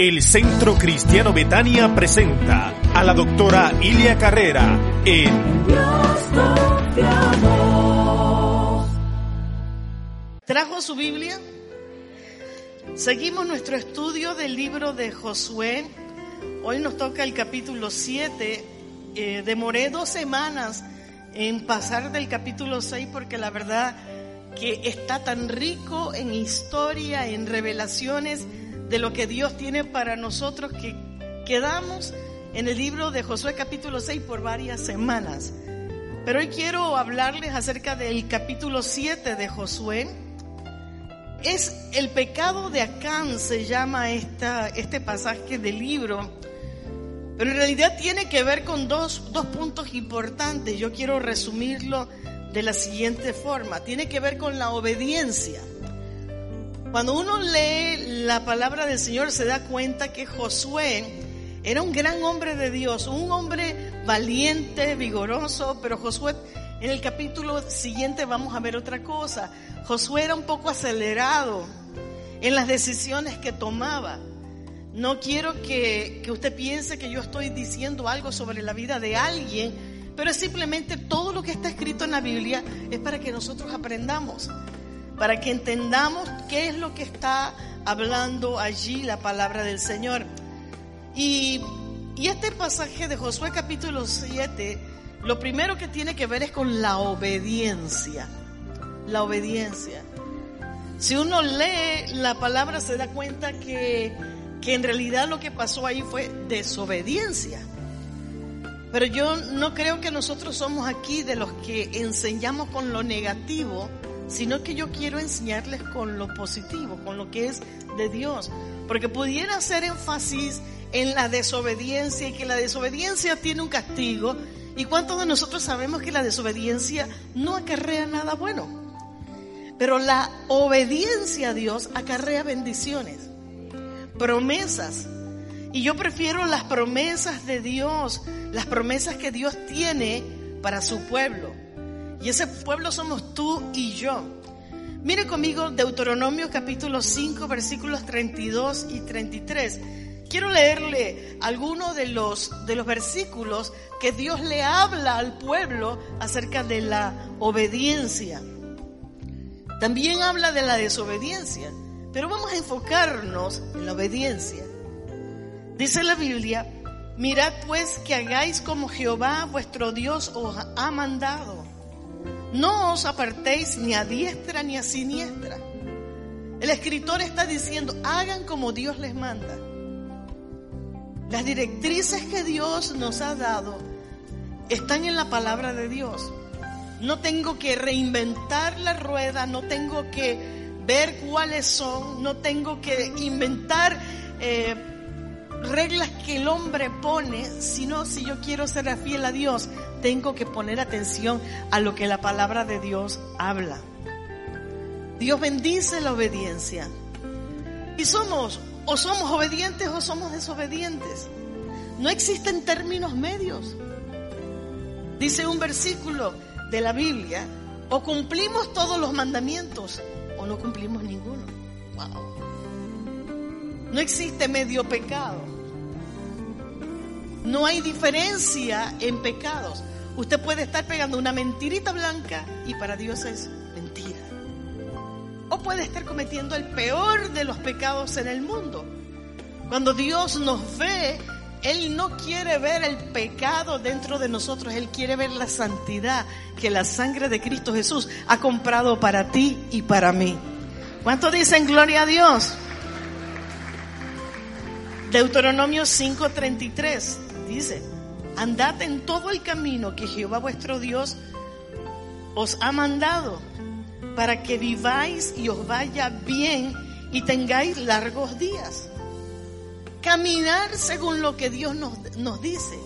El Centro Cristiano Betania presenta a la doctora Ilia Carrera en Dios confiamos. ¿Trajo su Biblia? Seguimos nuestro estudio del libro de Josué. Hoy nos toca el capítulo 7. Eh, demoré dos semanas en pasar del capítulo 6 porque la verdad que está tan rico en historia, en revelaciones de lo que Dios tiene para nosotros que quedamos en el libro de Josué capítulo 6 por varias semanas. Pero hoy quiero hablarles acerca del capítulo 7 de Josué. Es el pecado de Acán, se llama esta, este pasaje del libro. Pero en realidad tiene que ver con dos, dos puntos importantes. Yo quiero resumirlo de la siguiente forma. Tiene que ver con la obediencia. Cuando uno lee la palabra del Señor se da cuenta que Josué era un gran hombre de Dios, un hombre valiente, vigoroso, pero Josué en el capítulo siguiente vamos a ver otra cosa. Josué era un poco acelerado en las decisiones que tomaba. No quiero que, que, usted piense que yo estoy diciendo algo sobre la vida de alguien, pero simplemente todo lo que está escrito en la Biblia es para que nosotros aprendamos para que entendamos qué es lo que está hablando allí la palabra del Señor. Y, este pasaje de Josué capítulo 7, lo primero que tiene que ver es con la obediencia. La obediencia. Si uno lee la palabra se da cuenta que, que en realidad lo que pasó ahí fue desobediencia. Pero yo no creo que nosotros somos aquí de los que enseñamos con lo negativo, sino que yo quiero enseñarles con lo positivo, con lo que es de Dios. Porque pudiera hacer énfasis en la desobediencia y que la desobediencia tiene un castigo. ¿Y cuántos de nosotros sabemos que la desobediencia no acarrea nada bueno? Pero la obediencia a Dios acarrea bendiciones, promesas. Y yo prefiero las promesas de Dios, las promesas que Dios tiene para su pueblo. Y ese pueblo somos tú y yo. Mire conmigo Deuteronomio capítulo 5 versículos 32 y 33. Quiero leerle algunos de los, de los versículos que Dios le habla al pueblo acerca de la obediencia. También habla de la desobediencia, pero vamos a enfocarnos en la obediencia. Dice la Biblia, mirad pues que hagáis como Jehová vuestro Dios os ha mandado no os apartéis ni a diestra ni a siniestra. El escritor está diciendo, hagan como Dios les manda. Las directrices que Dios nos ha dado están en la palabra de Dios. No tengo que reinventar la rueda, no tengo que ver cuáles son, no tengo que inventar eh, reglas que el hombre pone, sino si yo quiero ser fiel a Dios, tengo que poner atención a lo que la palabra de Dios habla. Dios bendice la obediencia. Y somos, o somos obedientes o somos desobedientes. No existen términos medios. Dice un versículo de la Biblia, o cumplimos todos los mandamientos o no cumplimos ninguno. Wow. No existe medio pecado. No hay diferencia en pecados. Usted puede estar pegando una mentirita blanca y para Dios es mentira. O puede estar cometiendo el peor de los pecados en el mundo. Cuando Dios nos ve, Él no quiere ver el pecado dentro de nosotros, Él quiere ver la santidad que la sangre de Cristo Jesús ha comprado para ti y para mí. ¿Cuánto dicen gloria a Dios? Deuteronomio 5:33 dice, andad en todo el camino que Jehová vuestro Dios os ha mandado para que viváis y os vaya bien y tengáis largos días. caminar según lo que Dios nos, nos dice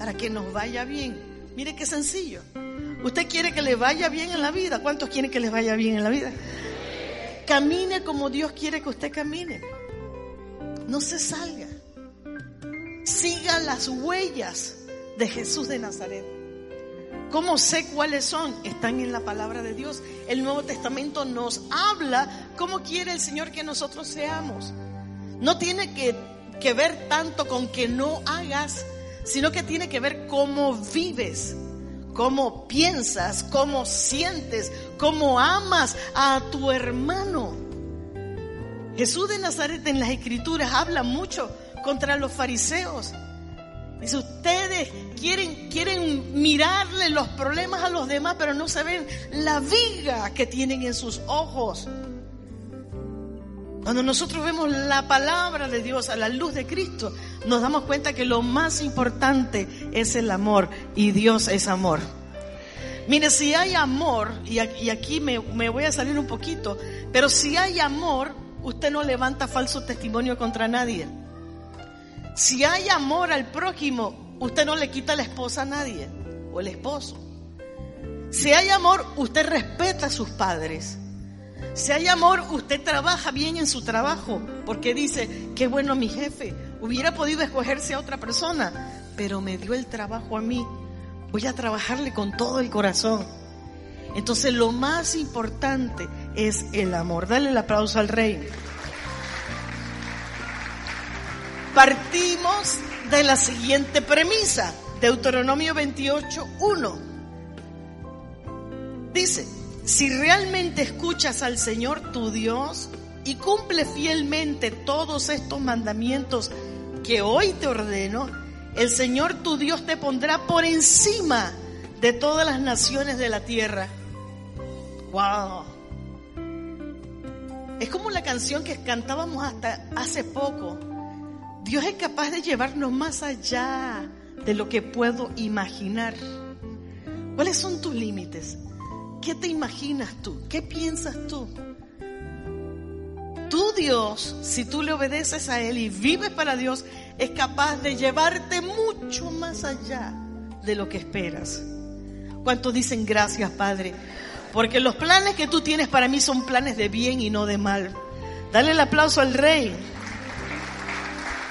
para que nos vaya bien. Mire qué sencillo. Usted quiere que le vaya bien en la vida. ¿Cuántos quieren que les vaya bien en la vida? Camine como Dios quiere que usted camine. No se salga. Siga las huellas de Jesús de Nazaret. ¿Cómo sé cuáles son? Están en la palabra de Dios. El Nuevo Testamento nos habla cómo quiere el Señor que nosotros seamos. No tiene que, que ver tanto con que no hagas sino que tiene que ver cómo vives, cómo piensas, cómo sientes, cómo amas a tu hermano. Jesús de Nazaret en las escrituras habla mucho contra los fariseos. Dice, ustedes quieren, quieren mirarle los problemas a los demás, pero no se ven la viga que tienen en sus ojos. Cuando nosotros vemos la palabra de Dios a la luz de Cristo, nos damos cuenta que lo más importante es el amor y Dios es amor. Mire, si hay amor, y aquí me, me voy a salir un poquito, pero si hay amor, usted no levanta falso testimonio contra nadie. Si hay amor al prójimo, usted no le quita la esposa a nadie o el esposo. Si hay amor, usted respeta a sus padres. Si hay amor, usted trabaja bien en su trabajo, porque dice, qué bueno mi jefe, hubiera podido escogerse a otra persona, pero me dio el trabajo a mí. Voy a trabajarle con todo el corazón. Entonces lo más importante es el amor. Dale el aplauso al rey. Partimos de la siguiente premisa, Deuteronomio 28, 1. Dice, si realmente escuchas al Señor tu Dios y cumple fielmente todos estos mandamientos que hoy te ordeno, el Señor tu Dios te pondrá por encima de todas las naciones de la tierra. Wow. Es como la canción que cantábamos hasta hace poco. Dios es capaz de llevarnos más allá de lo que puedo imaginar. ¿Cuáles son tus límites? ¿Qué te imaginas tú? ¿Qué piensas tú? Tu Dios, si tú le obedeces a Él y vives para Dios, es capaz de llevarte mucho más allá de lo que esperas. ¿Cuántos dicen gracias, Padre? Porque los planes que tú tienes para mí son planes de bien y no de mal. Dale el aplauso al Rey.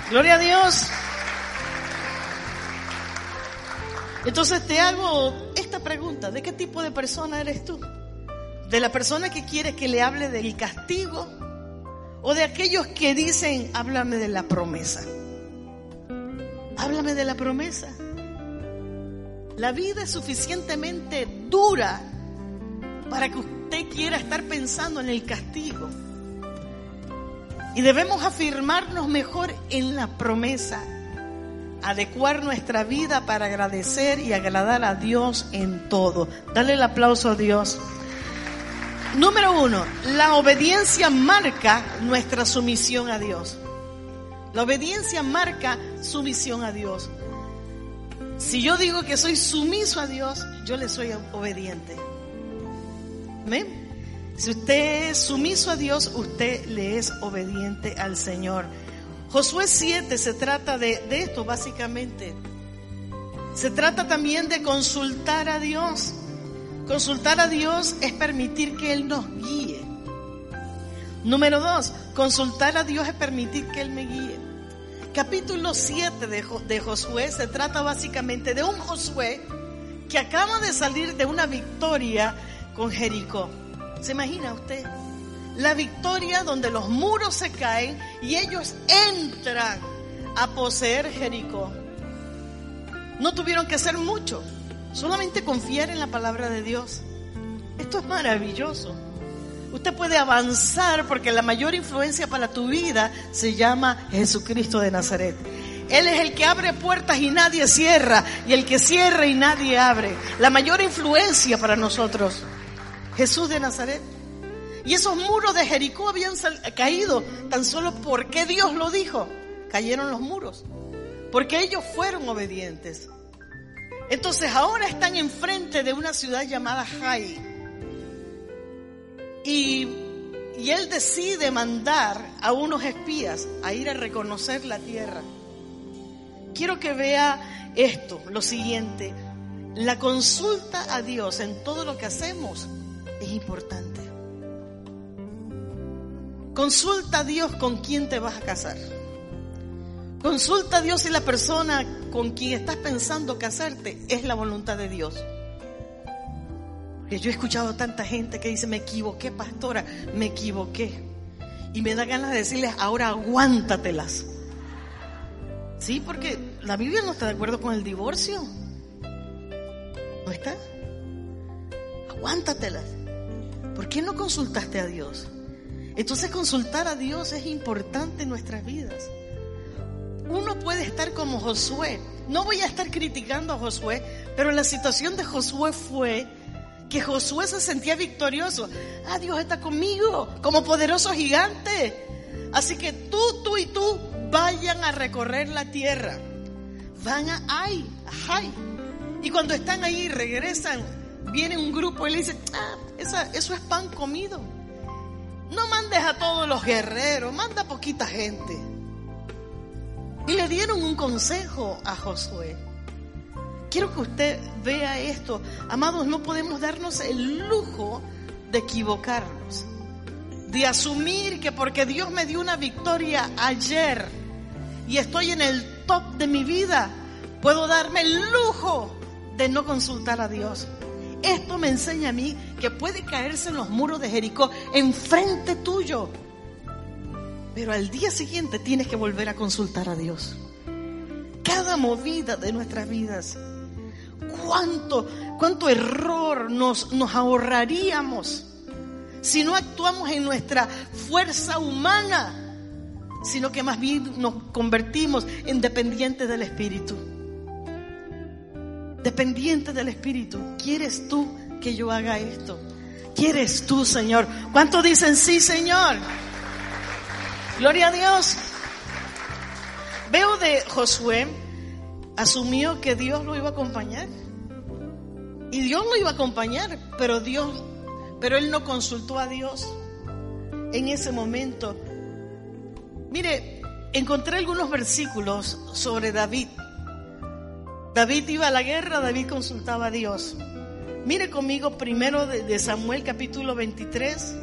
Gloria a Dios. Entonces te hago esta pregunta, ¿de qué tipo de persona eres tú? ¿De la persona que quiere que le hable del castigo? ¿O de aquellos que dicen, háblame de la promesa? Háblame de la promesa. La vida es suficientemente dura para que usted quiera estar pensando en el castigo. Y debemos afirmarnos mejor en la promesa adecuar nuestra vida para agradecer y agradar a Dios en todo. Dale el aplauso a Dios. Número uno, la obediencia marca nuestra sumisión a Dios. La obediencia marca sumisión a Dios. Si yo digo que soy sumiso a Dios, yo le soy obediente. ¿Amén? Si usted es sumiso a Dios, usted le es obediente al Señor. Josué 7 se trata de, de esto básicamente. Se trata también de consultar a Dios. Consultar a Dios es permitir que Él nos guíe. Número dos, consultar a Dios es permitir que Él me guíe. Capítulo 7 de, de, Josué se trata básicamente de un Josué que acaba de salir de una victoria con Jericó. ¿Se imagina usted? la victoria donde los muros se caen y ellos entran a poseer Jericó. No tuvieron que hacer mucho, solamente confiar en la palabra de Dios. Esto es maravilloso. Usted puede avanzar porque la mayor influencia para tu vida se llama Jesucristo de Nazaret. Él es el que abre puertas y nadie cierra, y el que cierra y nadie abre. La mayor influencia para nosotros, Jesús de Nazaret. Y esos muros de Jericó habían caído tan solo porque Dios lo dijo. Cayeron los muros. Porque ellos fueron obedientes. Entonces ahora están enfrente de una ciudad llamada Jai. Y, Y él decide mandar a unos espías a ir a reconocer la tierra. Quiero que vea esto, lo siguiente. La consulta a Dios en todo lo que hacemos es importante. Consulta a Dios con quién te vas a casar. Consulta a Dios si la persona con quien estás pensando casarte es la voluntad de Dios. Porque yo he escuchado a tanta gente que dice, me equivoqué, pastora, me equivoqué. Y me da ganas de decirles, ahora aguántatelas. Sí, porque la Biblia no está de acuerdo con el divorcio. ¿No está? Aguántatelas. ¿Por qué no consultaste a Dios? Entonces consultar a Dios es importante en nuestras vidas. Uno puede estar como Josué. No voy a estar criticando a Josué, pero la situación de Josué fue que Josué se sentía victorioso. Ah, Dios está conmigo como poderoso gigante. Así que tú, tú y tú vayan a recorrer la tierra. Van a Ay, Ay. Y cuando están ahí, regresan, viene un grupo y le dicen, ah, eso es pan comido. No mandes a todos los guerreros, manda poquita gente. Y le dieron un consejo a Josué. Quiero que usted vea esto. Amados, no podemos darnos el lujo de equivocarnos. De asumir que porque Dios me dio una victoria ayer y estoy en el top de mi vida, puedo darme el lujo de no consultar a Dios. Esto me enseña a mí que puede caerse en los muros de Jericó enfrente tuyo. Pero al día siguiente tienes que volver a consultar a Dios. Cada movida de nuestras vidas. ¿Cuánto, cuánto error nos, nos ahorraríamos si no actuamos en nuestra fuerza humana, sino que más bien nos convertimos en dependientes del Espíritu? Dependiente del Espíritu. ¿Quieres tú que yo haga esto? ¿Quieres tú, Señor? ¿Cuántos dicen sí, Señor? Gloria a Dios. Veo de Josué, asumió que Dios lo iba a acompañar. Y Dios lo iba a acompañar, pero Dios, pero él no consultó a Dios en ese momento. Mire, encontré algunos versículos sobre David David iba a la guerra, David consultaba a Dios. Mire conmigo primero de, Samuel capítulo 23,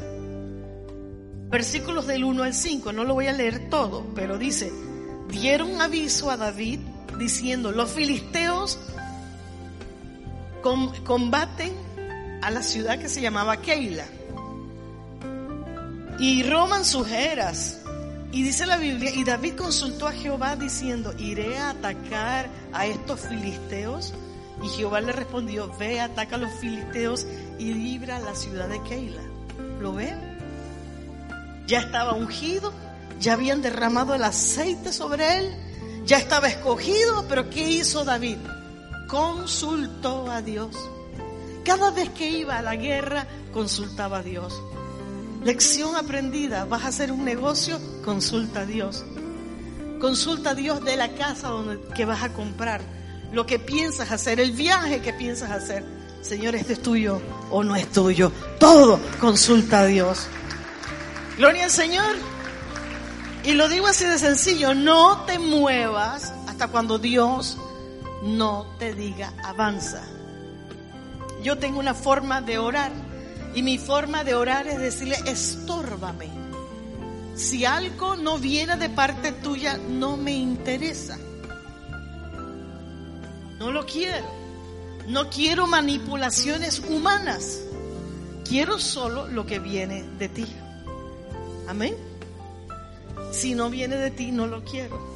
versículos del 1 al 5. No lo voy a leer todo, pero dice, dieron aviso a David diciendo, los filisteos combaten a la ciudad que se llamaba Keila y roman sus eras y dice la Biblia, y David consultó a Jehová diciendo, iré a atacar a estos filisteos. Y Jehová le respondió, ve, ataca a los filisteos y libra la ciudad de Keila. ¿Lo ven? Ya estaba ungido, ya habían derramado el aceite sobre él, ya estaba escogido, pero ¿qué hizo David? Consultó a Dios. Cada vez que iba a la guerra, consultaba a Dios. Lección aprendida, vas a hacer un negocio, consulta a Dios. Consulta a Dios de la casa donde, que vas a comprar, lo que piensas hacer, el viaje que piensas hacer. Señor, ¿este es tuyo o no es tuyo? Todo consulta a Dios. Gloria al Señor. Y lo digo así de sencillo, no te muevas hasta cuando Dios no te diga avanza. Yo tengo una forma de orar y mi forma de orar es decirle, estórbame. Si algo no viene de parte tuya, no me interesa. No lo quiero. No quiero manipulaciones humanas. Quiero solo lo que viene de ti. Amén. Si no viene de ti, no lo quiero.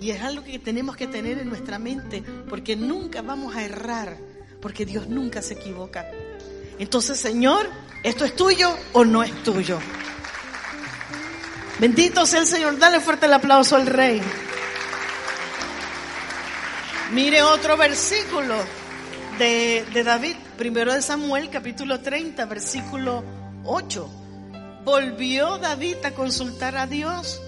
Y es algo que tenemos que tener en nuestra mente, porque nunca vamos a errar, porque Dios nunca se equivoca. Entonces, Señor, ¿esto es tuyo o no es tuyo? Bendito sea el Señor. Dale fuerte el aplauso al Rey. Mire otro versículo de, David, primero de Samuel, capítulo 30, versículo 8. Volvió David a consultar a Dios,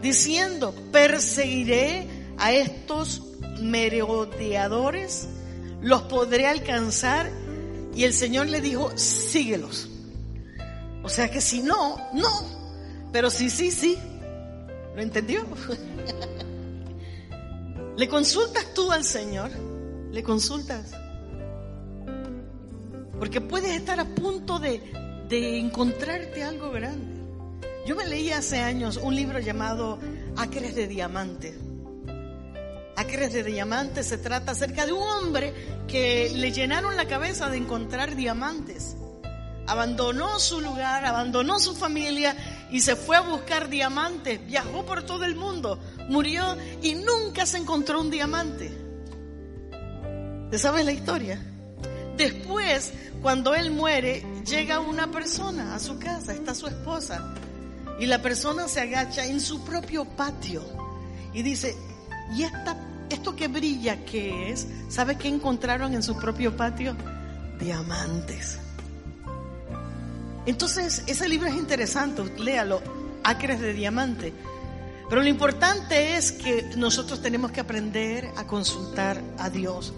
diciendo, perseguiré a estos merodeadores, los podré alcanzar y el Señor le dijo, síguelos. O sea que si no, no. Pero sí, sí, sí. ¿Lo entendió? ¿Le consultas tú al Señor? ¿Le consultas? Porque puedes estar a punto de, de encontrarte algo grande. Yo me leí hace años un libro llamado Acres de Diamante. Acres de Diamante se trata acerca de un hombre que le llenaron la cabeza de encontrar diamantes. Abandonó su lugar, abandonó su familia y se fue a buscar diamantes. Viajó por todo el mundo, murió y nunca se encontró un diamante. ¿Te sabes la historia? Después, cuando él muere, llega una persona a su casa, está su esposa, y la persona se agacha en su propio patio y dice, ¿y esta, esto que brilla qué es? ¿Sabe qué encontraron en su propio patio? Diamantes. Entonces, ese libro es interesante, léalo, Acres de Diamante. Pero lo importante es que nosotros tenemos que aprender a consultar a Dios.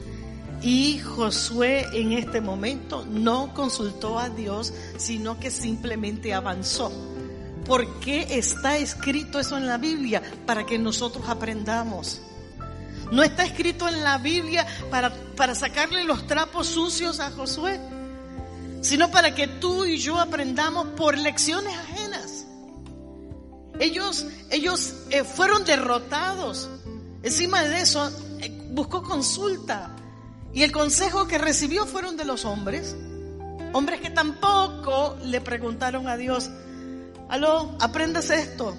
Y Josué en este momento no consultó a Dios, sino que simplemente avanzó. ¿Por qué está escrito eso en la Biblia? Para que nosotros aprendamos. No está escrito en la Biblia para, para sacarle los trapos sucios a Josué, sino para que tú y yo aprendamos por lecciones ajenas. Ellos, ellos eh, fueron derrotados. Encima de eso, eh, buscó consulta y el consejo que recibió fueron de los hombres. Hombres que tampoco le preguntaron a Dios, aló, aprendas esto.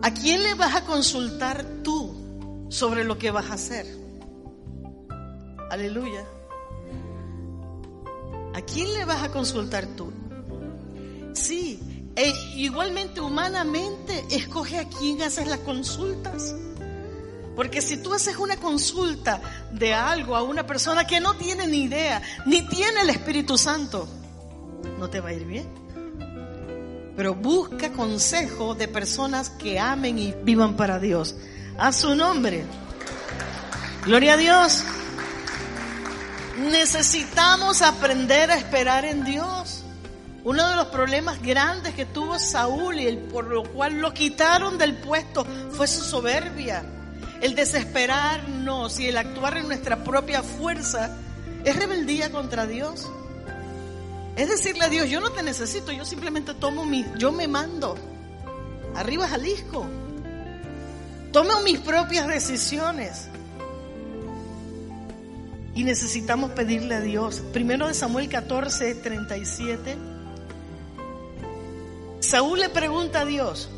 ¿A quién le vas a consultar tú sobre lo que vas a hacer? Aleluya. ¿A quién le vas a consultar tú? Sí, e igualmente humanamente escoge a quién haces las consultas. Porque si tú haces una consulta de algo a una persona que no tiene ni idea, ni tiene el Espíritu Santo, no te va a ir bien. Pero busca consejo de personas que amen y vivan para Dios. A su nombre. Gloria a Dios. Necesitamos aprender a esperar en Dios. Uno de los problemas grandes que tuvo Saúl y el, por lo cual lo quitaron del puesto fue su soberbia. El desesperarnos y el actuar en nuestra propia fuerza es rebeldía contra Dios. Es decirle a Dios, yo no te necesito, yo simplemente tomo mi, yo me mando. Arriba Jalisco. Tomo mis propias decisiones. Y necesitamos pedirle a Dios. Primero de Samuel 14, 37. Saúl le pregunta a Dios,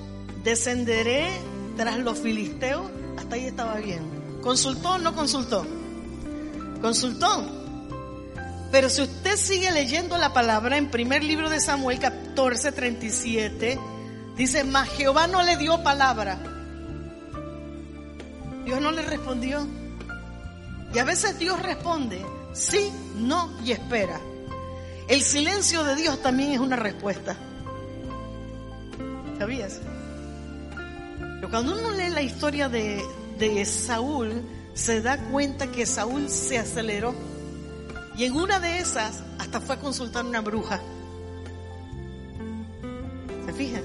¿descenderé tras los filisteos? Hasta ahí estaba bien. ¿Consultó o no consultó? Consultó. Pero si usted sigue leyendo la palabra en primer libro de Samuel 14, 37, dice, mas Jehová no le dio palabra. Dios no le respondió. Y a veces Dios responde sí, no y espera. El silencio de Dios también es una respuesta. ¿Sabías? Pero cuando uno lee la historia de, de Saúl, se da cuenta que Saúl se aceleró. Y en una de esas hasta fue a consultar una bruja. ¿Se fijan?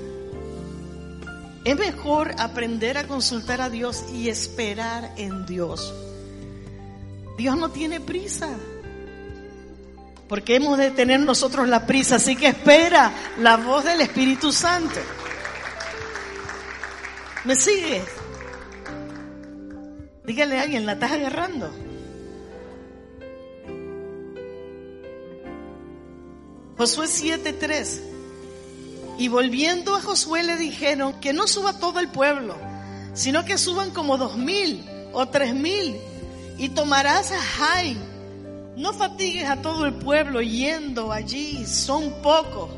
Es mejor aprender a consultar a Dios y esperar en Dios. Dios no tiene prisa. Porque hemos de tener nosotros la prisa. Así que espera la voz del Espíritu Santo. ¿Me sigue? Dígale a alguien, ¿la estás agarrando? Josué 7:3. Y volviendo a Josué le dijeron que no suba todo el pueblo, sino que suban como dos mil o tres mil y tomarás a Jai. No fatigues a todo el pueblo yendo allí, son pocos.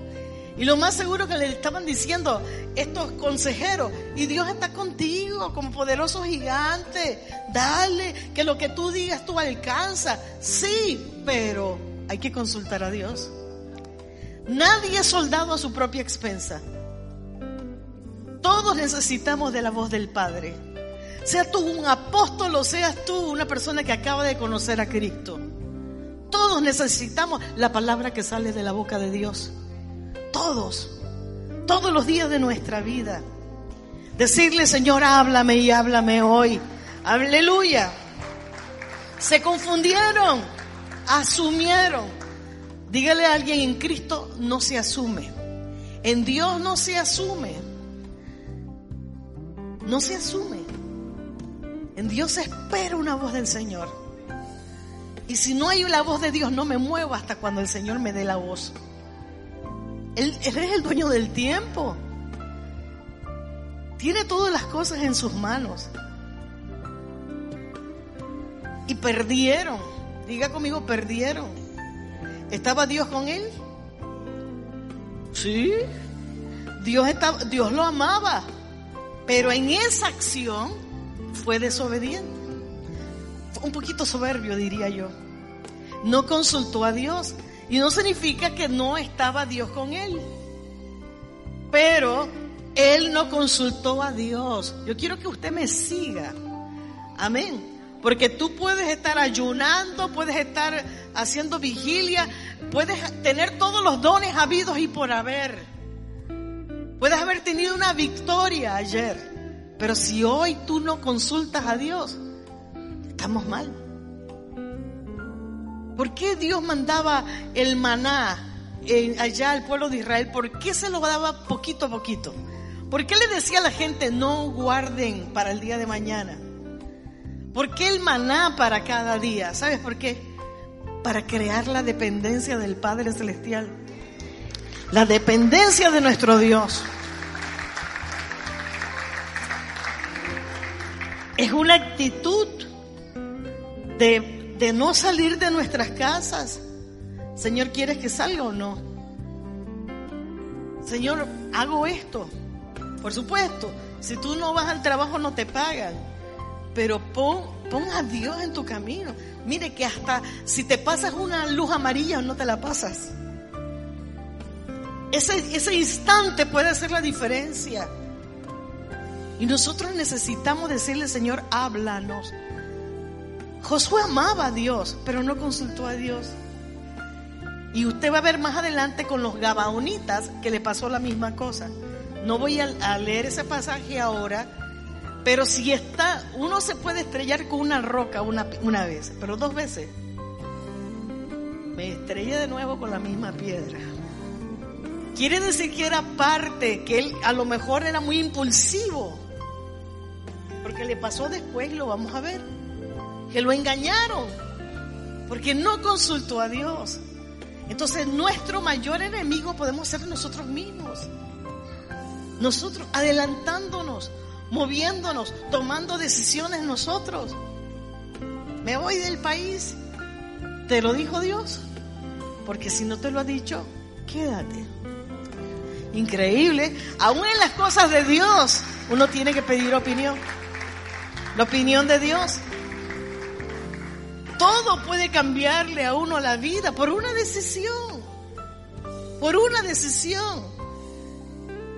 Y lo más seguro que le estaban diciendo estos consejeros, y Dios está contigo como poderoso gigante, dale, que lo que tú digas tú alcanza. Sí, pero hay que consultar a Dios. Nadie es soldado a su propia expensa. Todos necesitamos de la voz del Padre. Sea tú un apóstol o seas tú una persona que acaba de conocer a Cristo. Todos necesitamos la palabra que sale de la boca de Dios. todos, todos los días de nuestra vida. Decirle, Señor, háblame y háblame hoy. Aleluya. Se confundieron, asumieron. Dígale a alguien, en Cristo no se asume. En Dios no se asume. No se asume. En Dios se espera una voz del Señor. Y si no hay la voz de Dios, no me muevo hasta cuando el Señor me dé la voz. Él, él es el dueño del tiempo. Tiene todas las cosas en sus manos. Y perdieron. Diga conmigo, perdieron. ¿Estaba Dios con él? Sí. Dios, estaba, Dios lo amaba. Pero en esa acción fue desobediente. Un poquito soberbio, diría yo. No consultó a Dios. Y no significa que no estaba Dios con él. Pero él no consultó a Dios. Yo quiero que usted me siga. Amén. Porque tú puedes estar ayunando, puedes estar haciendo vigilia, puedes tener todos los dones habidos y por haber. Puedes haber tenido una victoria ayer. Pero si hoy tú no consultas a Dios, estamos mal. ¿Por qué Dios mandaba el maná allá al pueblo de Israel? ¿Por qué se lo daba poquito a poquito? ¿Por qué le decía a la gente no guarden para el día de mañana? ¿Por qué el maná para cada día? ¿Sabes por qué? Para crear la dependencia del Padre Celestial. La dependencia de nuestro Dios. Es una actitud de, de no salir de nuestras casas. Señor, ¿quieres que salga o no? Señor, hago esto. Por supuesto, si tú no vas al trabajo no te pagan, pero pon, a Dios en tu camino. Mire que hasta si te pasas una luz amarilla no te la pasas. Ese instante puede hacer la diferencia. Y nosotros necesitamos decirle, Señor, háblanos. Josué amaba a Dios, pero no consultó a Dios. Y usted va a ver más adelante con los gabaonitas que le pasó la misma cosa. No voy a, leer ese pasaje ahora, pero si está, uno se puede estrellar con una roca una, una vez, pero dos veces. Me estrellé de nuevo con la misma piedra. Quiere decir que era parte, que él a lo mejor era muy impulsivo. Porque le pasó después, lo vamos a ver. Que lo engañaron. Porque no consultó a Dios. Entonces nuestro mayor enemigo podemos ser nosotros mismos. Nosotros adelantándonos, moviéndonos, tomando decisiones nosotros. Me voy del país. ¿Te lo dijo Dios? Porque si no te lo ha dicho, quédate. Increíble. Aún en las cosas de Dios, uno tiene que pedir opinión. La opinión de Dios. Todo puede cambiarle a uno la vida por una decisión. Por una decisión.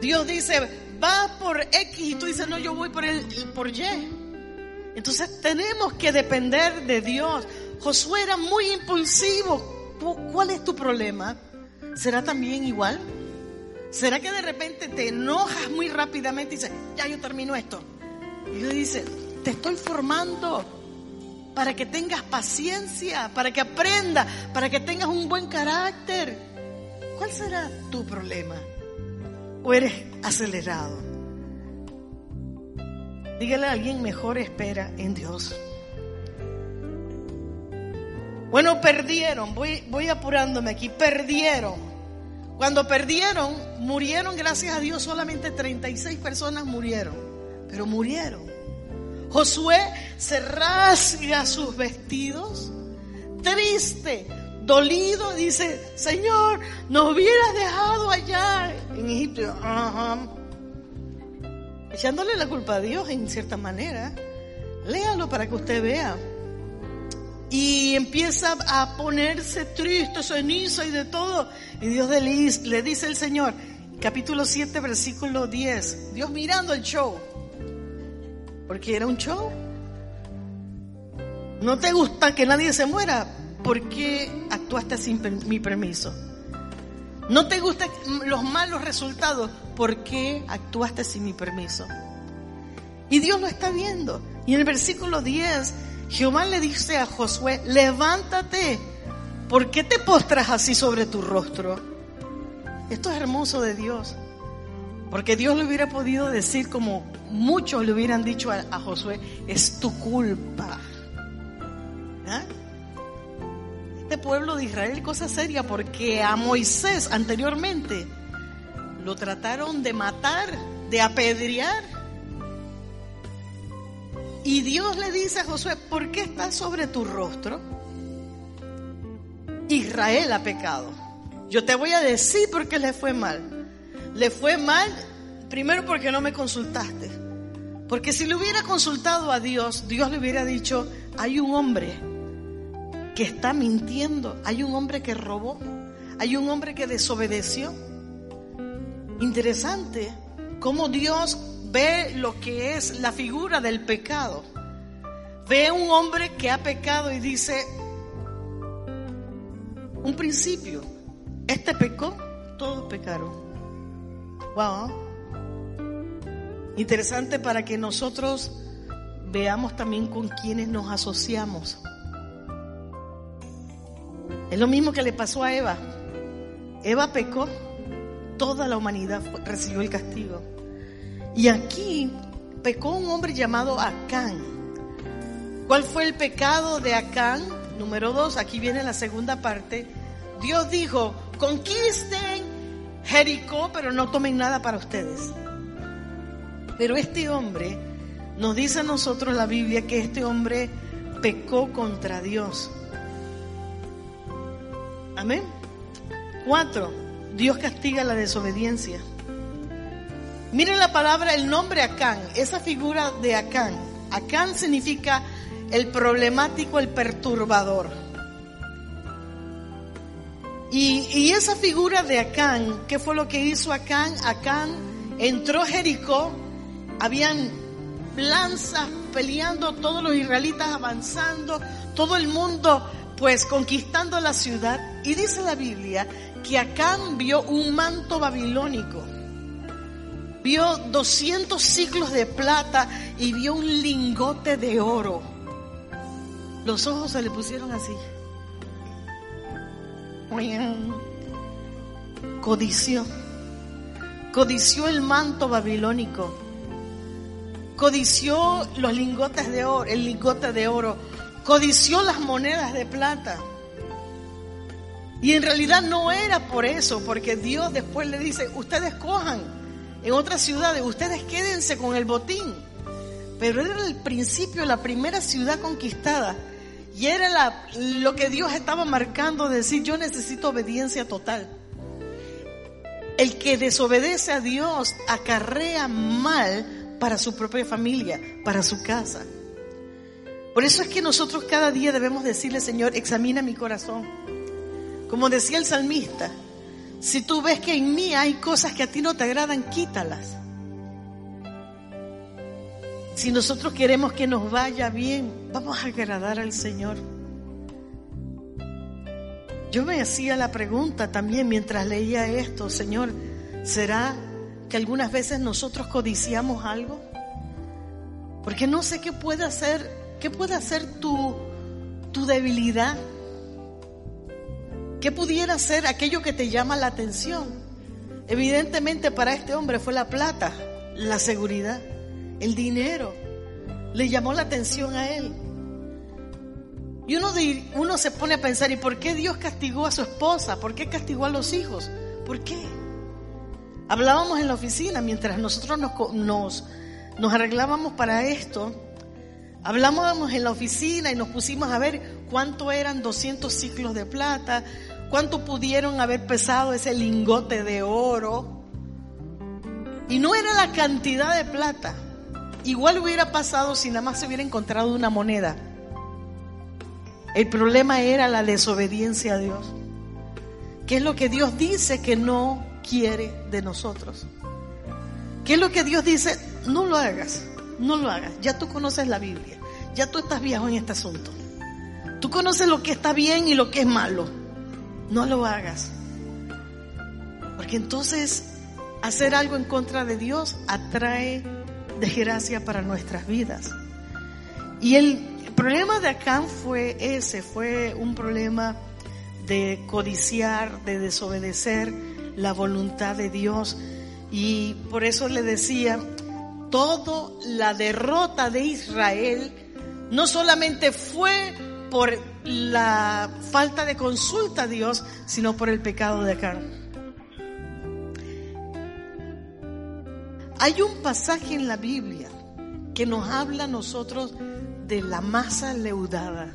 Dios dice, va por X y tú dices, no, yo voy por, el, por Y. Entonces tenemos que depender de Dios. Josué era muy impulsivo. ¿Cuál es tu problema? ¿Será también igual? ¿Será que de repente te enojas muy rápidamente y dices, ya yo termino esto? Y Dios dice, te estoy formando para que tengas paciencia, para que aprendas, para que tengas un buen carácter. ¿Cuál será tu problema? O eres acelerado. Dígale a alguien mejor espera en Dios. Bueno, perdieron, voy, voy apurándome aquí, perdieron. Cuando perdieron, murieron, gracias a Dios, solamente 36 personas murieron, pero murieron. Josué se rasga sus vestidos, triste, dolido, dice, Señor, nos hubieras dejado allá en Egipto. Echándole la culpa a Dios en cierta manera. Léalo para que usted vea. Y empieza a ponerse triste, cenizo y de todo. Y Dios le dice el Señor, capítulo 7, versículo 10, Dios mirando el show. Porque era un show. ¿No te gusta que nadie se muera? ¿Por qué actuaste sin mi permiso? No te gustan los malos resultados. ¿Por qué actuaste sin mi permiso? Y Dios lo está viendo. Y en el versículo 10, Jehová le dice a Josué, levántate, ¿por qué te postras así sobre tu rostro? Esto es hermoso de Dios. Porque Dios le hubiera podido decir como muchos le hubieran dicho a, Josué, es tu culpa. Pueblo de Israel, cosa seria, porque a Moisés anteriormente lo trataron de matar, de apedrear. Y Dios le dice a Josué, ¿por qué estás sobre tu rostro? Israel ha pecado. Yo te voy a decir por qué le fue mal. Le fue mal primero porque no me consultaste. Porque si le hubiera consultado a Dios, Dios le hubiera dicho, hay un hombre que está mintiendo, hay un hombre que robó, hay un hombre que desobedeció. Interesante cómo Dios ve lo que es la figura del pecado. Ve un hombre que ha pecado y dice, un principio, este pecó, todos pecaron. Wow. Interesante para que nosotros veamos también con quienes nos asociamos. Es lo mismo que le pasó a Eva. Eva pecó, toda la humanidad recibió el castigo. Y aquí pecó un hombre llamado Acán. ¿Cuál fue el pecado de Acán? Número dos, aquí viene la segunda parte. Dios dijo, conquisten Jericó, pero no tomen nada para ustedes. Pero este hombre, nos dice a nosotros la Biblia que este hombre pecó contra Dios. Amén. Cuatro, Dios castiga la desobediencia. Miren la palabra, el nombre Acán, esa figura de Acán. Acán significa el problemático, el perturbador. Y, y, esa figura de Acán, ¿qué fue lo que hizo Acán? Acán entró Jericó, habían lanzas peleando, todos los israelitas avanzando, todo el mundo pues conquistando la ciudad. Y dice la Biblia que Acán vio un manto babilónico. Vio 200 ciclos de plata y vio un lingote de oro. Los ojos se le pusieron así. Codició. Codició el manto babilónico. Codició los lingotes de oro, el lingote de oro codició las monedas de plata. Y en realidad no era por eso, porque Dios después le dice, ustedes cojan en otras ciudades, ustedes quédense con el botín. Pero era el principio, la primera ciudad conquistada. Y era la, lo que Dios estaba marcando, decir, yo necesito obediencia total. El que desobedece a Dios acarrea mal para su propia familia, para su casa. Por eso es que nosotros cada día debemos decirle, Señor, examina mi corazón. Como decía el salmista, si tú ves que en mí hay cosas que a ti no te agradan, quítalas. Si nosotros queremos que nos vaya bien, vamos a agradar al Señor. Yo me hacía la pregunta también mientras leía esto, Señor, ¿será que algunas veces nosotros codiciamos algo? Porque no sé qué puede hacer ¿Qué puede hacer tu, tu debilidad? ¿Qué pudiera ser aquello que te llama la atención? Evidentemente para este hombre fue la plata, la seguridad, el dinero. Le llamó la atención a él. Y uno, uno se pone a pensar, ¿y por qué Dios castigó a su esposa? ¿Por qué castigó a los hijos? ¿Por qué? Hablábamos en la oficina mientras nosotros nos, nos, nos arreglábamos para esto. Hablábamos en la oficina y nos pusimos a ver cuánto eran 200 ciclos de plata, cuánto pudieron haber pesado ese lingote de oro. Y no era la cantidad de plata. Igual hubiera pasado si nada más se hubiera encontrado una moneda. El problema era la desobediencia a Dios. ¿Qué es lo que Dios dice que no quiere de nosotros? ¿Qué es lo que Dios dice? No lo hagas no lo hagas. Ya tú conoces la Biblia. Ya tú estás viejo en este asunto. Tú conoces lo que está bien y lo que es malo. No lo hagas. Porque entonces hacer algo en contra de Dios atrae desgracia para nuestras vidas. Y el problema de Acán fue ese, fue un problema de codiciar, de desobedecer la voluntad de Dios. Y por eso le decía, toda la derrota de Israel no solamente fue por la falta de consulta a Dios, sino por el pecado de Acán. Hay un pasaje en la Biblia que nos habla a nosotros de la masa leudada.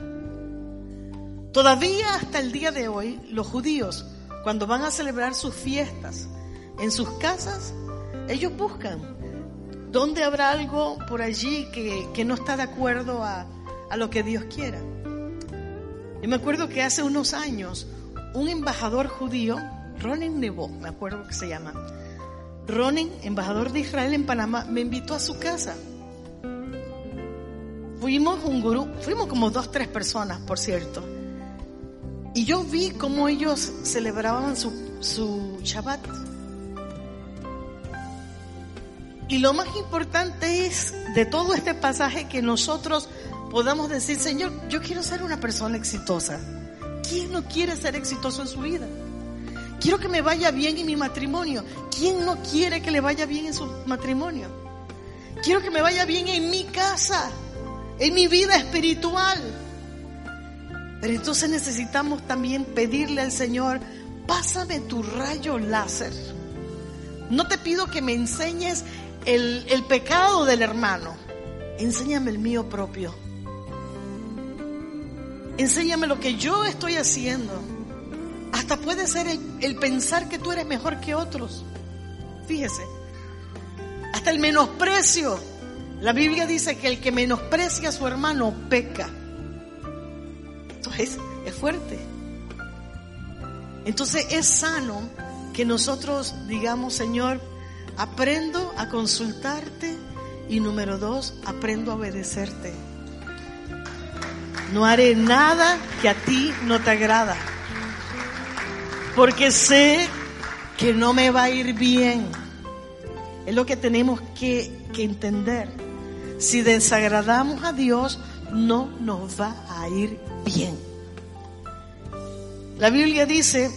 Todavía hasta el día de hoy, los judíos, cuando van a celebrar sus fiestas en sus casas, ellos buscan dónde habrá algo por allí que, no está de acuerdo a, a lo que Dios quiera. Yo me acuerdo que hace unos años un embajador judío, Ronen Nebo, me acuerdo que se llama, Ronen, embajador de Israel en Panamá, me invitó a su casa fuimos un grupo, fuimos como dos, tres personas, por cierto. Y yo vi cómo ellos celebraban su, su Shabbat. Y lo más importante es de todo este pasaje que nosotros podamos decir, Señor, yo quiero ser una persona exitosa. ¿Quién no quiere ser exitoso en su vida? Quiero que me vaya bien en mi matrimonio. ¿Quién no quiere que le vaya bien en su matrimonio? Quiero que me vaya bien en mi casa en mi vida espiritual. Pero entonces necesitamos también pedirle al Señor, pásame tu rayo láser. No te pido que me enseñes el, el pecado del hermano, enséñame el mío propio. Enséñame lo que yo estoy haciendo. Hasta puede ser el, el pensar que tú eres mejor que otros. Fíjese. Hasta el menosprecio la Biblia dice que el que menosprecia a su hermano peca. Entonces es fuerte. Entonces es sano que nosotros digamos, Señor, aprendo a consultarte y número dos, aprendo a obedecerte. No haré nada que a ti no te agrada. Porque sé que no me va a ir bien. Es lo que tenemos que, que entender. Si desagradamos a Dios, no nos va a ir bien. La Biblia dice,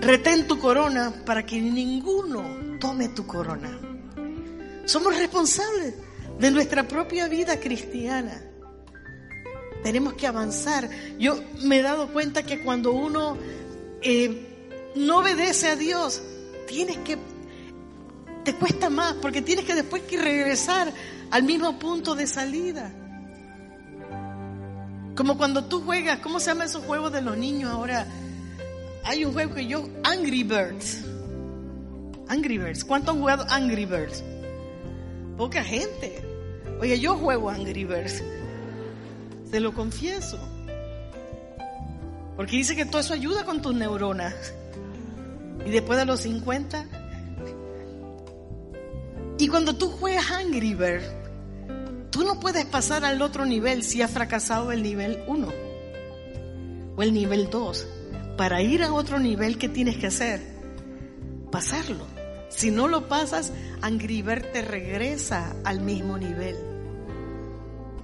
retén tu corona para que ninguno tome tu corona. Somos responsables de nuestra propia vida cristiana. Tenemos que avanzar. Yo me he dado cuenta que cuando uno eh, no obedece a Dios, tienes que, te cuesta más porque tienes que después que regresar al mismo punto de salida. Como cuando tú juegas, ¿cómo se llama esos juegos de los niños ahora? Hay un juego que yo, Angry Birds. Angry Birds. ¿Cuánto han jugado Angry Birds? Poca gente. Oye, yo juego Angry Birds. Se lo confieso. Porque dice que todo eso ayuda con tus neuronas. Y después de los 50. Y cuando tú juegas Angry Birds, Tú no puedes pasar al otro nivel si has fracasado el nivel 1 o el nivel 2. Para ir a otro nivel, ¿qué tienes que hacer? Pasarlo. Si no lo pasas, Angry te regresa al mismo nivel.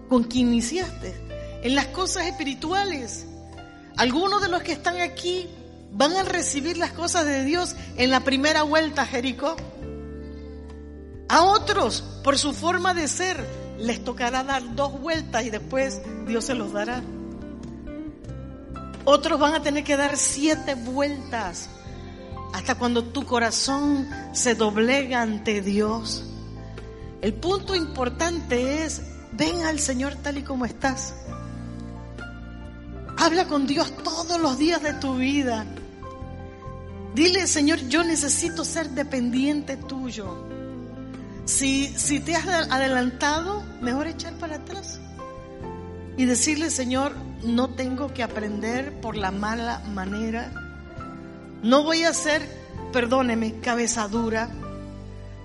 ¿Con quién iniciaste? En las cosas espirituales. Algunos de los que están aquí van a recibir las cosas de Dios en la primera vuelta, Jericó. A otros, por su forma de ser, les tocará dar dos vueltas y después Dios se los dará. Otros van a tener que dar siete vueltas hasta cuando tu corazón se doblega ante Dios. El punto importante es, ven al Señor tal y como estás. Habla con Dios todos los días de tu vida. Dile, Señor, yo necesito ser dependiente tuyo. Si, si te has adelantado, mejor echar para atrás y decirle, Señor, no tengo que aprender por la mala manera. No voy a ser, perdóneme, cabeza dura.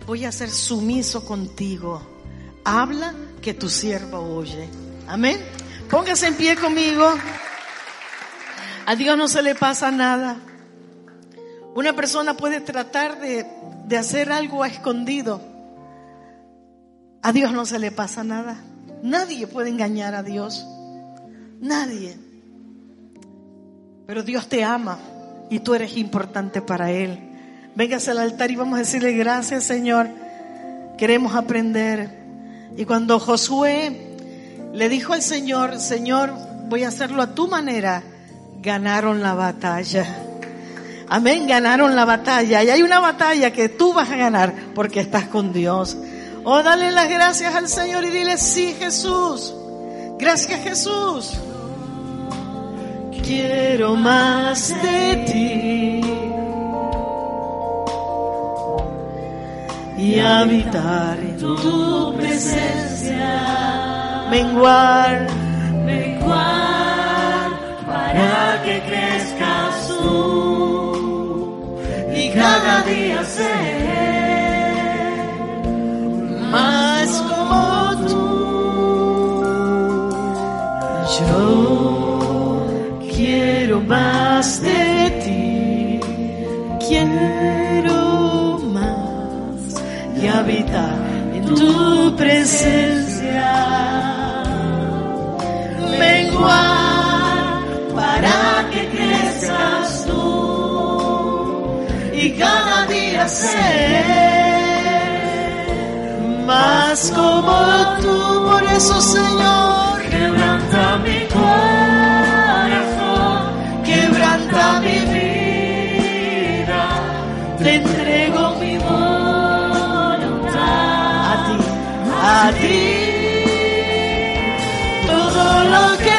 Voy a ser sumiso contigo. Habla que tu siervo oye. Amén. Póngase en pie conmigo. A Dios no se le pasa nada. Una persona puede tratar de, de hacer algo a escondido. A Dios no se le pasa nada. Nadie puede engañar a Dios. Nadie. Pero Dios te ama y tú eres importante para Él. Véngase al altar y vamos a decirle gracias Señor. Queremos aprender. Y cuando Josué le dijo al Señor, Señor, voy a hacerlo a tu manera, ganaron la batalla. Amén, ganaron la batalla. Y hay una batalla que tú vas a ganar porque estás con Dios. Oh, dale las gracias al Señor y dile, sí Jesús. Gracias Jesús. Quiero más de ti. Y habitar en tu presencia. Menguar, menguar, para que crezcas tú. Y cada día ser de ti, quiero más y habitar en tu presencia. Menguar para que crezcas tú y cada día ser más como tú. Por eso, Señor,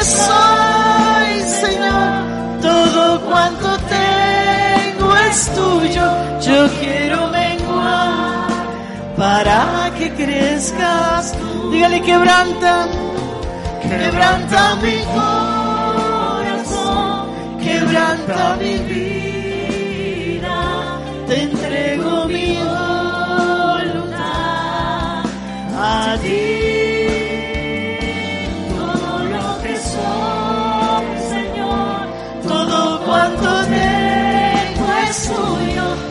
soy, Señor, todo cuanto tengo es tuyo. Yo quiero menguar para que crezcas. Dígale quebranta, quebranta mi corazón, quebranta mi vida. Te entrego mi voluntad a ti.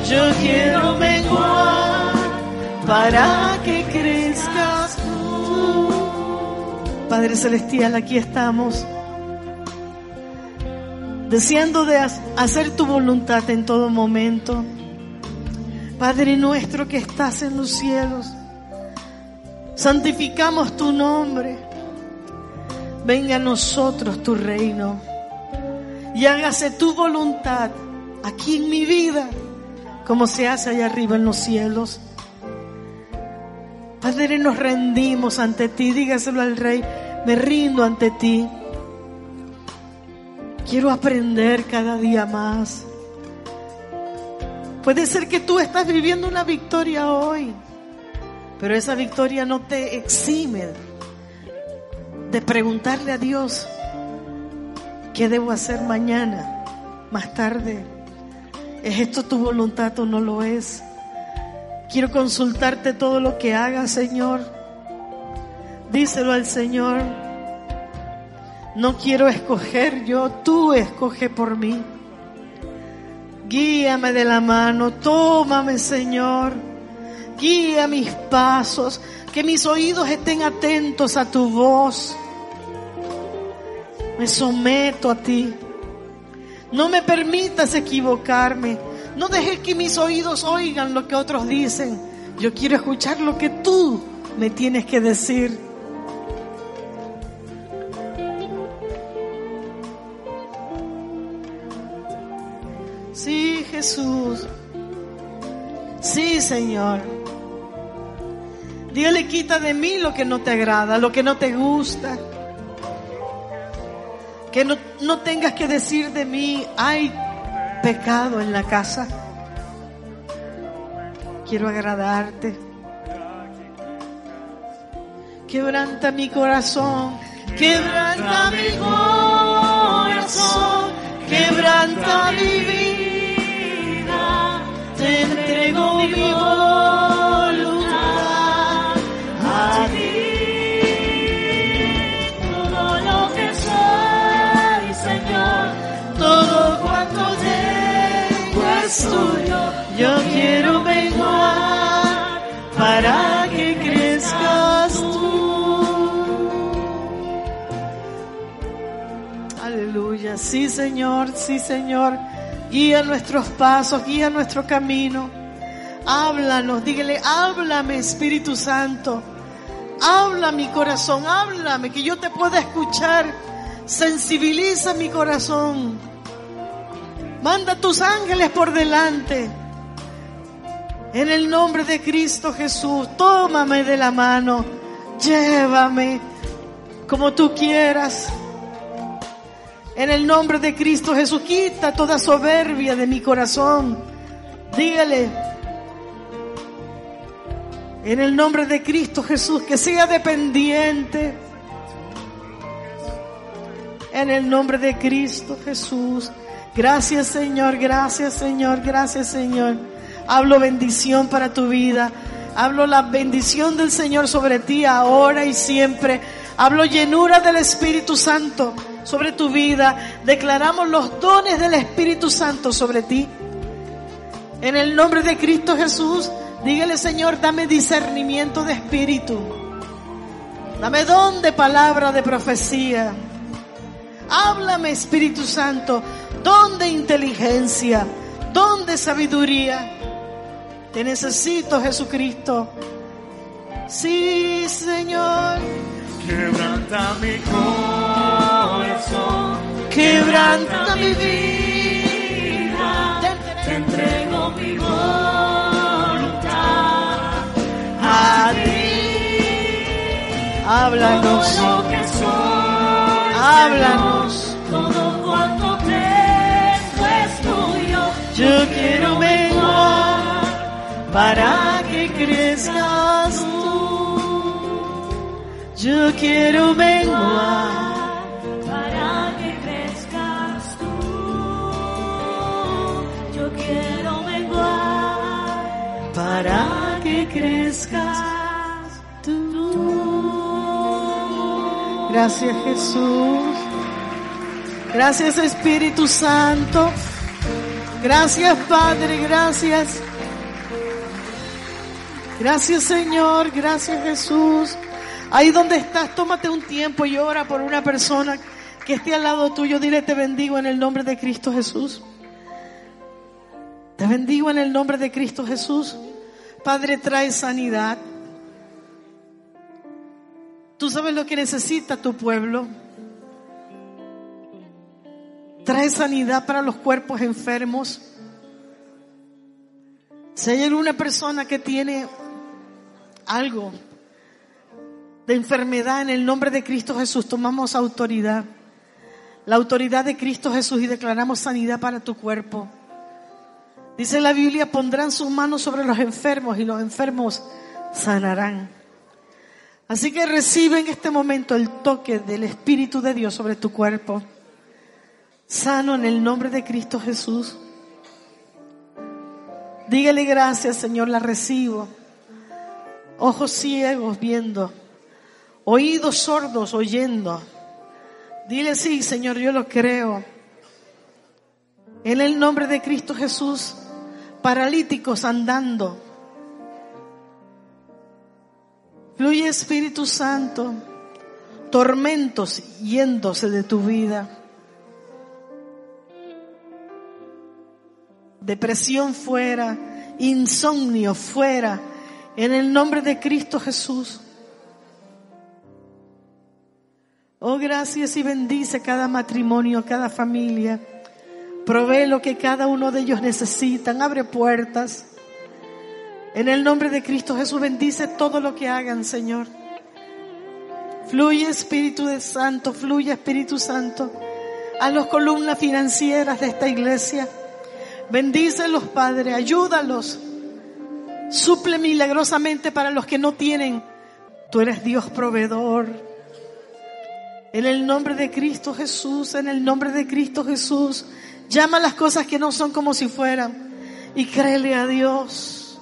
Yo quiero menguar para que crezcas tú. Padre Celestial, aquí estamos. Deseando de ha- hacer tu voluntad en todo momento. Padre nuestro que estás en los cielos, santificamos tu nombre. Venga a nosotros tu reino y hágase tu voluntad aquí en mi vida como se hace allá arriba en los cielos. Padre, nos rendimos ante ti. Dígaselo al Rey, me rindo ante ti. Quiero aprender cada día más. Puede ser que tú estás viviendo una victoria hoy, pero esa victoria no te exime de preguntarle a Dios qué debo hacer mañana, más tarde. ¿Es esto tu voluntad o no lo es? Quiero consultarte todo lo que hagas, Señor. Díselo al Señor. No quiero escoger yo, tú escoge por mí. Guíame de la mano, tómame, Señor. Guía mis pasos, que mis oídos estén atentos a tu voz. Me someto a ti. No me permitas equivocarme. No dejes que mis oídos oigan lo que otros dicen. Yo quiero escuchar lo que tú me tienes que decir. Sí, Jesús. Sí, Señor. Dígale, quita de mí lo que no te agrada, lo que no te gusta. Que no, no tengas que decir de mí, hay pecado en la casa. Quiero agradarte. Quebranta mi corazón, quebranta mi corazón, quebranta mi vida. Te entrego mi voluntad Yo quiero menguar para que crezcas tú. Aleluya, sí Señor, sí Señor. Guía nuestros pasos, guía nuestro camino. Háblanos, dígale, háblame Espíritu Santo. Habla mi corazón, háblame, que yo te pueda escuchar. Sensibiliza mi corazón. Manda tus ángeles por delante. En el nombre de Cristo Jesús, tómame de la mano. Llévame como tú quieras. En el nombre de Cristo Jesús, quita toda soberbia de mi corazón. Dígale, en el nombre de Cristo Jesús, que sea dependiente. En el nombre de Cristo Jesús. Gracias Señor, gracias Señor, gracias Señor. Hablo bendición para tu vida. Hablo la bendición del Señor sobre ti ahora y siempre. Hablo llenura del Espíritu Santo sobre tu vida. Declaramos los dones del Espíritu Santo sobre ti. En el nombre de Cristo Jesús, dígale Señor, dame discernimiento de espíritu. Dame don de palabra de profecía. Háblame Espíritu Santo, don de inteligencia, don de sabiduría. Te necesito Jesucristo. Sí, Señor. Quebranta mi corazón, Quebranta mi vida. te entrego mi voluntad A ti. Háblanos. Todo lo que soy, Háblanos. todo cuanto tengo es tuyo. Yo quiero menguar para que crezcas tú. Yo quiero menguar para que crezcas tú. Yo quiero menguar para que crezcas tú. Gracias Jesús. Gracias Espíritu Santo. Gracias Padre, gracias. Gracias Señor, gracias Jesús. Ahí donde estás, tómate un tiempo y ora por una persona que esté al lado tuyo. Dile, te bendigo en el nombre de Cristo Jesús. Te bendigo en el nombre de Cristo Jesús. Padre, trae sanidad. Tú sabes lo que necesita tu pueblo. Trae sanidad para los cuerpos enfermos. Si hay persona que tiene algo de enfermedad en el nombre de Cristo Jesús, tomamos autoridad. La autoridad de Cristo Jesús y declaramos sanidad para tu cuerpo. Dice la Biblia, pondrán sus manos sobre los enfermos y los enfermos sanarán. Así que recibe en este momento el toque del Espíritu de Dios sobre tu cuerpo. Sano en el nombre de Cristo Jesús. Dígale gracias, Señor, la recibo. Ojos ciegos viendo. Oídos sordos oyendo. Dile sí, Señor, yo lo creo. En el nombre de Cristo Jesús, paralíticos andando. Fluye Espíritu Santo, tormentos yéndose de tu vida. Depresión fuera, insomnio fuera, en el nombre de Cristo Jesús. Oh, gracias y bendice cada matrimonio, cada familia. Provee lo que cada uno de ellos necesitan. Abre puertas. En el nombre de Cristo Jesús bendice todo lo que hagan, Señor. Fluye Espíritu de Santo, fluye Espíritu Santo a las columnas financieras de esta iglesia. Bendícelos, Padre, ayúdalos. Suple milagrosamente para los que no tienen. Tú eres Dios proveedor. En el nombre de Cristo Jesús, en el nombre de Cristo Jesús, llama las cosas que no son como si fueran y créele a Dios.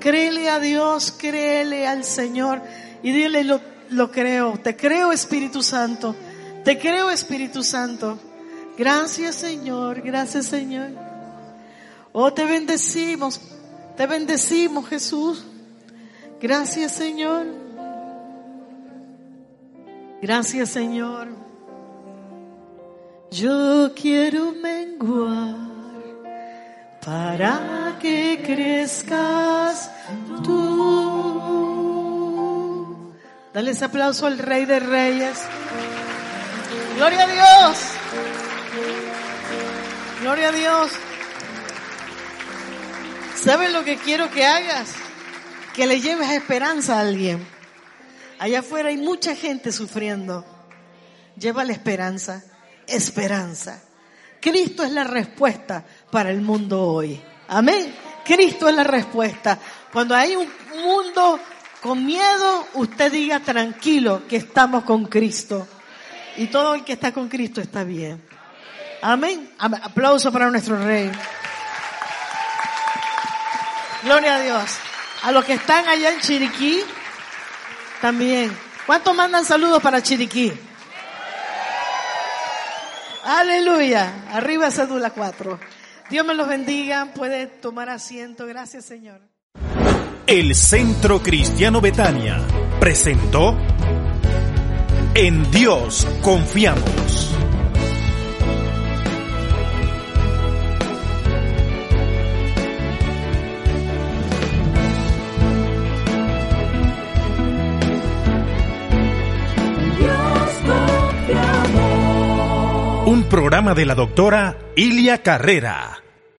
Créele a Dios, créele al Señor y dile lo, lo creo. Te creo Espíritu Santo. Te creo Espíritu Santo. Gracias Señor, gracias Señor. Oh, te bendecimos, te bendecimos Jesús. Gracias Señor. Gracias Señor. Yo quiero menguar para que crezcas tú. Dale ese aplauso al Rey de Reyes. Gloria a Dios. Gloria a Dios. ¿Sabes lo que quiero que hagas? Que le lleves esperanza a alguien. Allá afuera hay mucha gente sufriendo. Llévale esperanza, esperanza. Cristo es la respuesta para el mundo hoy. Amén. Cristo es la respuesta. Cuando hay un mundo con miedo, usted diga tranquilo que estamos con Cristo. Y todo el que está con Cristo está bien. Amén. Am- Aplauso para nuestro Rey. Gloria a Dios. A los que están allá en Chiriquí, también. ¿Cuántos mandan saludos para Chiriquí? Aleluya. Arriba cédula 4. Dios me los bendiga. Puede tomar asiento. Gracias, Señor. El Centro Cristiano Betania presentó En Dios confiamos. Programa de la doctora Ilia Carrera.